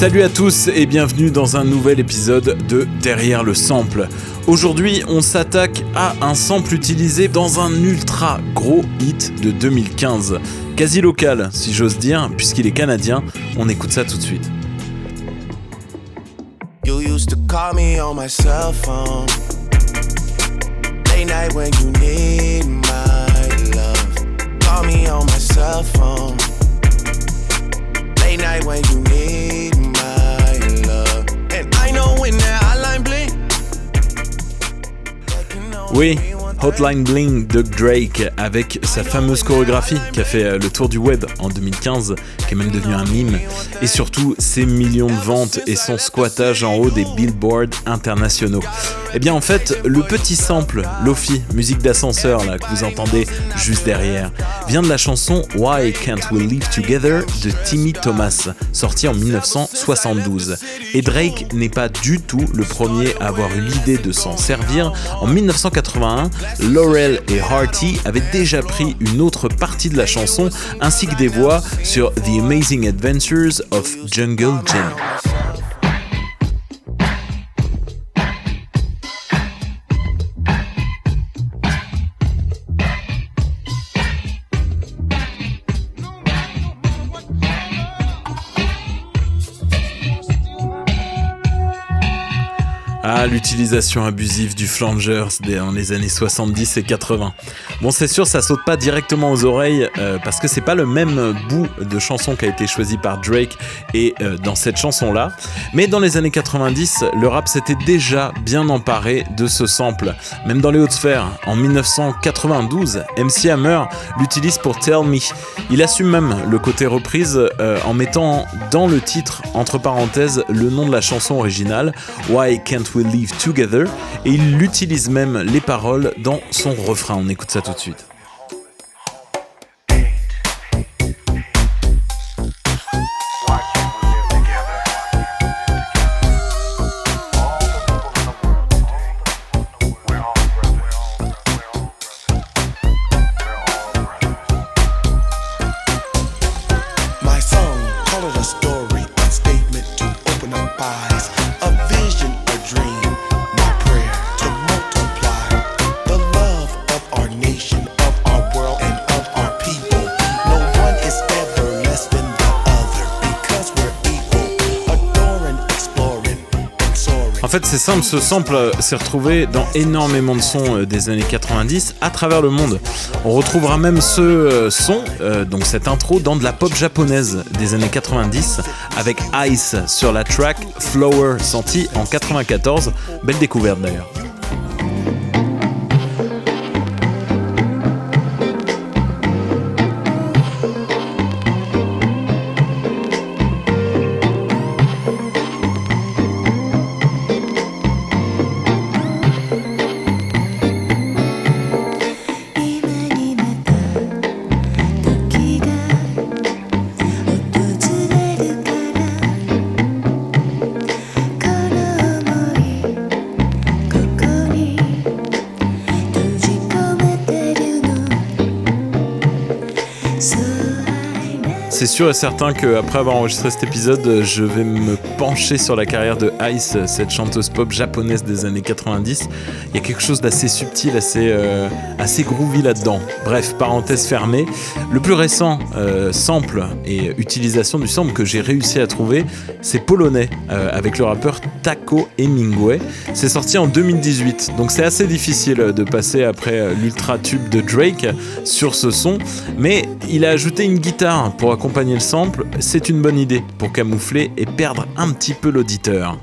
Salut à tous et bienvenue dans un nouvel épisode de Derrière le sample. Aujourd'hui, on s'attaque à un sample utilisé dans un ultra gros hit de 2015. Quasi local, si j'ose dire, puisqu'il est canadien. On écoute ça tout de suite. You used to call me on my cell phone. Night when you need my love. Oui, Hotline Bling de Drake avec sa fameuse chorégraphie qui a fait euh, le tour du web en 2015, qui est même devenu un mime, et surtout ses millions de ventes et son squattage en haut des billboards internationaux. Eh bien en fait, le petit sample, Lofi, musique d'ascenseur là que vous entendez juste derrière, vient de la chanson Why Can't We Live Together de Timmy Thomas, sortie en 1972. Et Drake n'est pas du tout le premier à avoir eu l'idée de s'en servir. En 1981, Laurel et Harty avaient déjà pris une autre partie de la chanson ainsi que des voix sur The Amazing Adventures of Jungle Jim. L'utilisation abusive du flangers dans les années 70 et 80. Bon, c'est sûr, ça saute pas directement aux oreilles euh, parce que c'est pas le même bout de chanson qui a été choisi par Drake et euh, dans cette chanson-là. Mais dans les années 90, le rap s'était déjà bien emparé de ce sample. Même dans les hautes sphères, en 1992, MC Hammer l'utilise pour Tell Me. Il assume même le côté reprise euh, en mettant dans le titre, entre parenthèses, le nom de la chanson originale, Why Can't We Live Together, et il utilise même les paroles dans son refrain. On écoute ça tout de suite. Fait, c'est simple, ce sample s'est retrouvé dans énormément de sons euh, des années 90 à travers le monde. On retrouvera même ce euh, son, euh, donc cette intro, dans de la pop japonaise des années 90 avec Ice sur la track Flower, sortie en 94. Belle découverte d'ailleurs. C'est sûr et certain qu'après avoir enregistré cet épisode, je vais me pencher sur la carrière de Ice, cette chanteuse pop japonaise des années 90. Il y a quelque chose d'assez subtil, assez, euh, assez groovy là-dedans. Bref, parenthèse fermée. Le plus récent euh, sample et utilisation du sample que j'ai réussi à trouver, c'est polonais, euh, avec le rappeur Taco Hemingway. C'est sorti en 2018, donc c'est assez difficile de passer après l'ultra tube de Drake sur ce son, mais il a ajouté une guitare pour accompagner le sample, c'est une bonne idée pour camoufler et perdre un petit peu l'auditeur.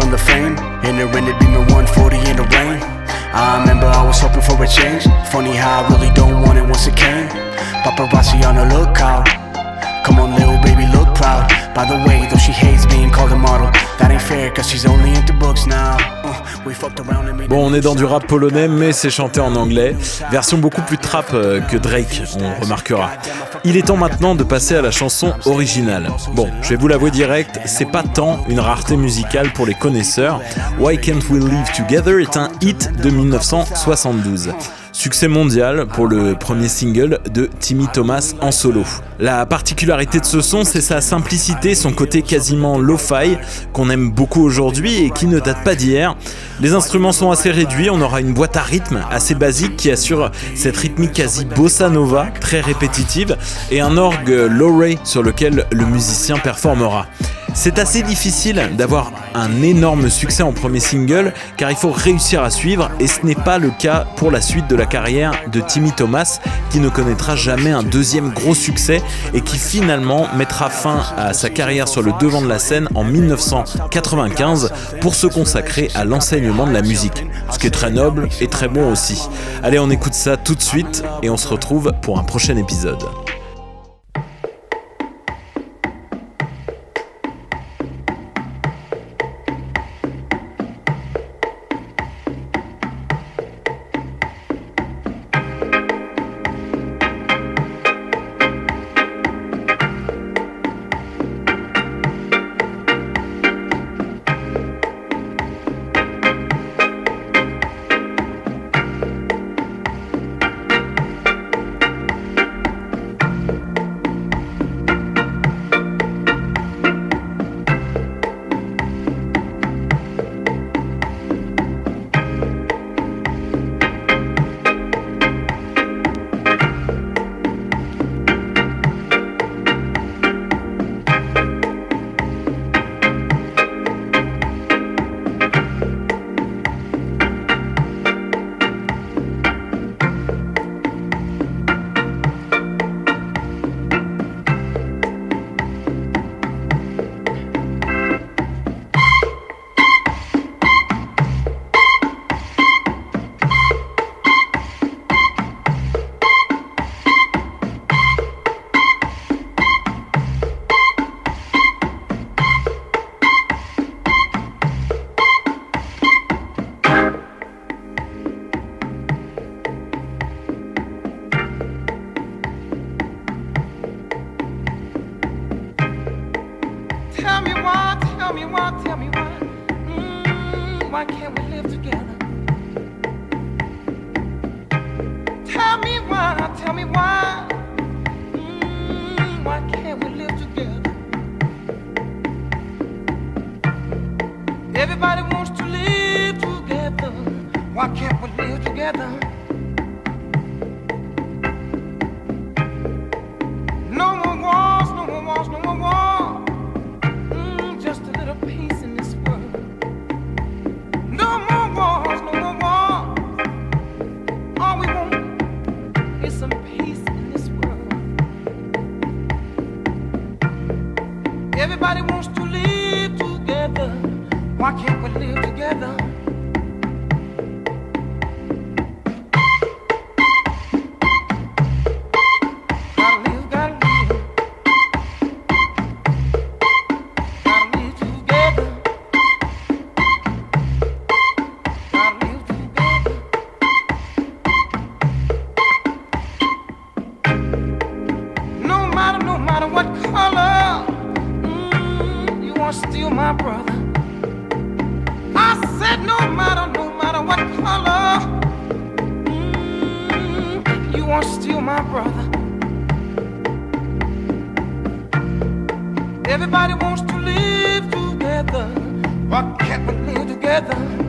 on the fame. In the rain, it be no 140 in the rain. I remember I was hoping for a change. Funny how I really don't want it once it came. Paparazzi on the lookout. Come on, little baby, look proud. By the way, though she hates being called a model, that ain't fair, cause she's only into books now. Bon, on est dans du rap polonais, mais c'est chanté en anglais. Version beaucoup plus trap euh, que Drake, on remarquera. Il est temps maintenant de passer à la chanson originale. Bon, je vais vous l'avouer direct, c'est pas tant une rareté musicale pour les connaisseurs. Why Can't We Live Together est un hit de 1972. Succès mondial pour le premier single de Timmy Thomas en solo. La particularité de ce son, c'est sa simplicité, son côté quasiment lo-fi, qu'on aime beaucoup aujourd'hui et qui ne date pas d'hier. Les instruments sont assez réduits, on aura une boîte à rythme assez basique qui assure cette rythmique quasi bossa nova, très répétitive, et un orgue low-ray sur lequel le musicien performera. C'est assez difficile d'avoir un énorme succès en premier single car il faut réussir à suivre et ce n'est pas le cas pour la suite de la carrière de Timmy Thomas qui ne connaîtra jamais un deuxième gros succès et qui finalement mettra fin à sa carrière sur le devant de la scène en 1995 pour se consacrer à l'enseignement de la musique, ce qui est très noble et très bon aussi. Allez on écoute ça tout de suite et on se retrouve pour un prochain épisode. Everybody wants to live together. Why can't we live together? Everybody wants to live together. Why can't we live together?